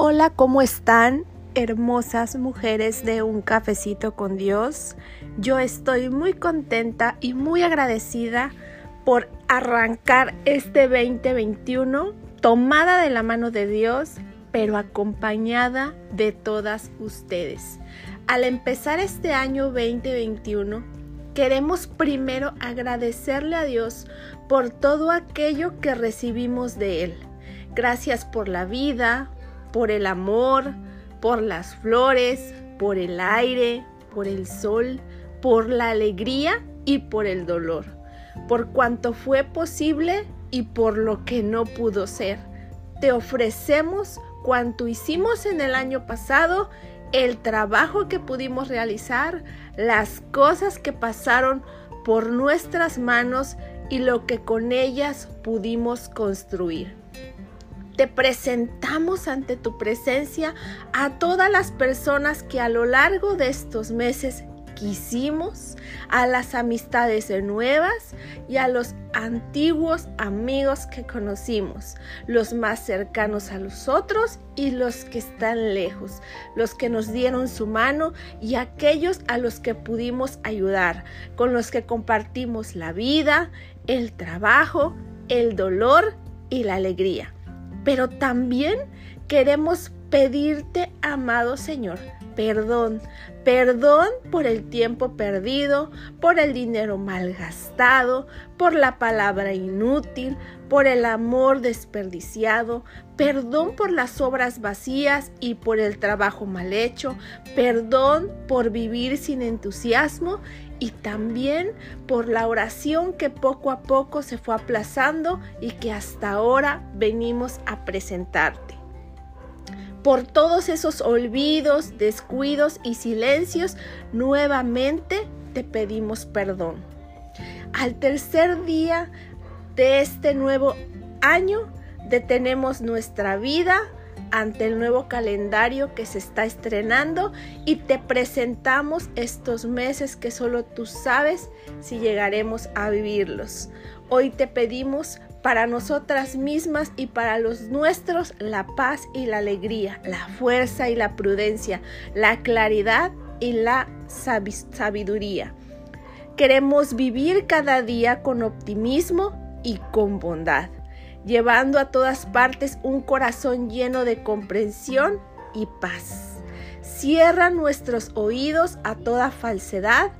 Hola, ¿cómo están? Hermosas mujeres de un cafecito con Dios. Yo estoy muy contenta y muy agradecida por arrancar este 2021 tomada de la mano de Dios, pero acompañada de todas ustedes. Al empezar este año 2021, queremos primero agradecerle a Dios por todo aquello que recibimos de Él. Gracias por la vida, por el amor, por las flores, por el aire, por el sol, por la alegría y por el dolor, por cuanto fue posible y por lo que no pudo ser. Te ofrecemos cuanto hicimos en el año pasado, el trabajo que pudimos realizar, las cosas que pasaron por nuestras manos y lo que con ellas pudimos construir te presentamos ante tu presencia a todas las personas que a lo largo de estos meses quisimos, a las amistades nuevas y a los antiguos amigos que conocimos, los más cercanos a nosotros y los que están lejos, los que nos dieron su mano y aquellos a los que pudimos ayudar, con los que compartimos la vida, el trabajo, el dolor y la alegría pero también queremos pedirte, amado Señor, perdón, perdón por el tiempo perdido, por el dinero malgastado, por la palabra inútil, por el amor desperdiciado, perdón por las obras vacías y por el trabajo mal hecho, perdón por vivir sin entusiasmo y también por la oración que poco a poco se fue aplazando y que hasta ahora venimos a presentarte. Por todos esos olvidos, descuidos y silencios, nuevamente te pedimos perdón. Al tercer día de este nuevo año, detenemos nuestra vida ante el nuevo calendario que se está estrenando y te presentamos estos meses que solo tú sabes si llegaremos a vivirlos. Hoy te pedimos para nosotras mismas y para los nuestros la paz y la alegría, la fuerza y la prudencia, la claridad y la sabiduría. Queremos vivir cada día con optimismo y con bondad llevando a todas partes un corazón lleno de comprensión y paz. Cierra nuestros oídos a toda falsedad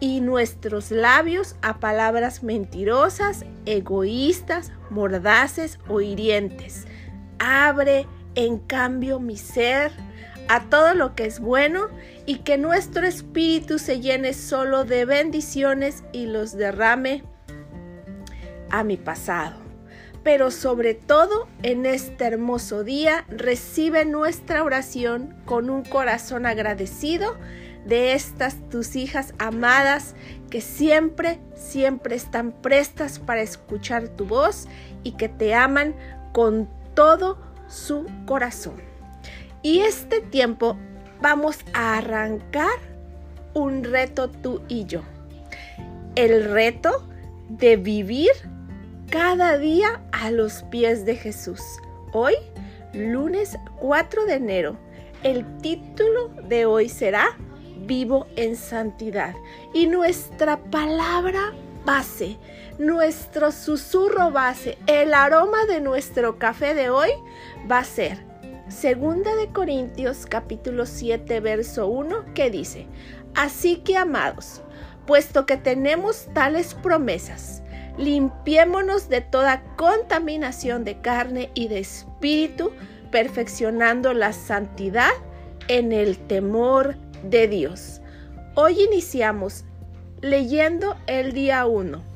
y nuestros labios a palabras mentirosas, egoístas, mordaces o hirientes. Abre, en cambio, mi ser a todo lo que es bueno y que nuestro espíritu se llene solo de bendiciones y los derrame a mi pasado pero sobre todo en este hermoso día recibe nuestra oración con un corazón agradecido de estas tus hijas amadas que siempre, siempre están prestas para escuchar tu voz y que te aman con todo su corazón. Y este tiempo vamos a arrancar un reto tú y yo. El reto de vivir cada día a los pies de Jesús. Hoy, lunes 4 de enero, el título de hoy será Vivo en Santidad. Y nuestra palabra base, nuestro susurro base, el aroma de nuestro café de hoy va a ser Segunda de Corintios capítulo 7 verso 1 que dice, Así que amados, puesto que tenemos tales promesas, limpiémonos de toda contaminación de carne y de espíritu, perfeccionando la santidad en el temor de Dios. Hoy iniciamos leyendo el día 1.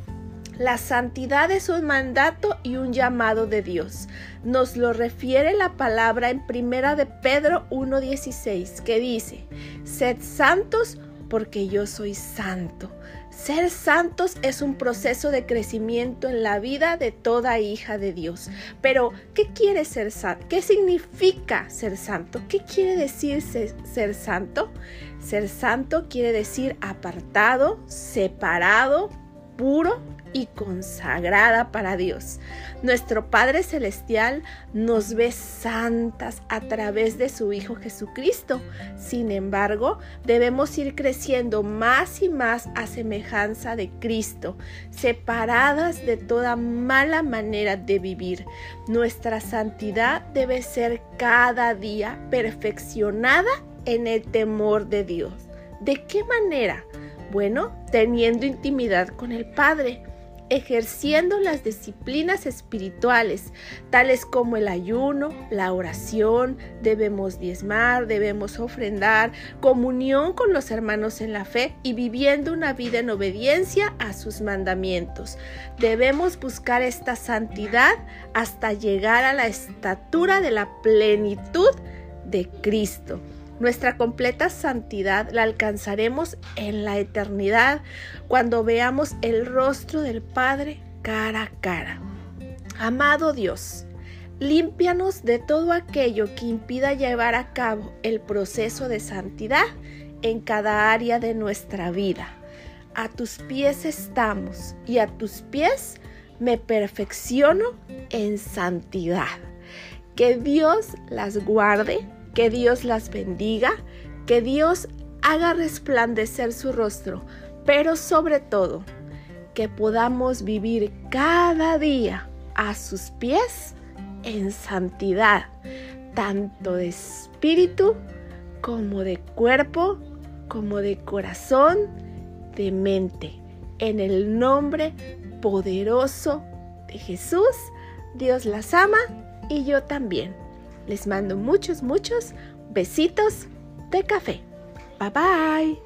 La santidad es un mandato y un llamado de Dios. Nos lo refiere la palabra en primera de Pedro 1:16, que dice: "Sed santos porque yo soy santo." Ser santos es un proceso de crecimiento en la vida de toda hija de Dios. Pero, ¿qué quiere ser santo? ¿Qué significa ser santo? ¿Qué quiere decir ser, santo? Ser santo quiere decir apartado, separado, puro y consagrada para Dios. Nuestro Padre Celestial nos ve santas a través de su Hijo Jesucristo. Sin embargo, debemos ir creciendo más y más a semejanza de Cristo, separadas de toda mala manera de vivir. Nuestra santidad debe ser cada día perfeccionada en el temor de Dios. ¿De qué manera? Bueno, teniendo intimidad con el Padre ejerciendo las disciplinas espirituales, tales como el ayuno, la oración, debemos diezmar, debemos ofrendar, comunión con los hermanos en la fe y viviendo una vida en obediencia a sus mandamientos. Debemos buscar esta santidad hasta llegar a la estatura de la plenitud de Cristo. Nuestra completa santidad la alcanzaremos en la eternidad cuando veamos el rostro del Padre cara a cara. Amado Dios, límpianos de todo aquello que impida llevar a cabo el proceso de santidad en cada área de nuestra vida. A tus pies estamos y a tus pies me perfecciono en santidad. Que Dios las guarde que Dios las bendiga, que Dios haga resplandecer su rostro, pero sobre todo, que podamos vivir cada día a sus pies en santidad, tanto de espíritu como de cuerpo, como de corazón, de mente. En el nombre poderoso de Jesús, Dios las ama y yo también. Les mando muchos, muchos besitos de café. Bye bye.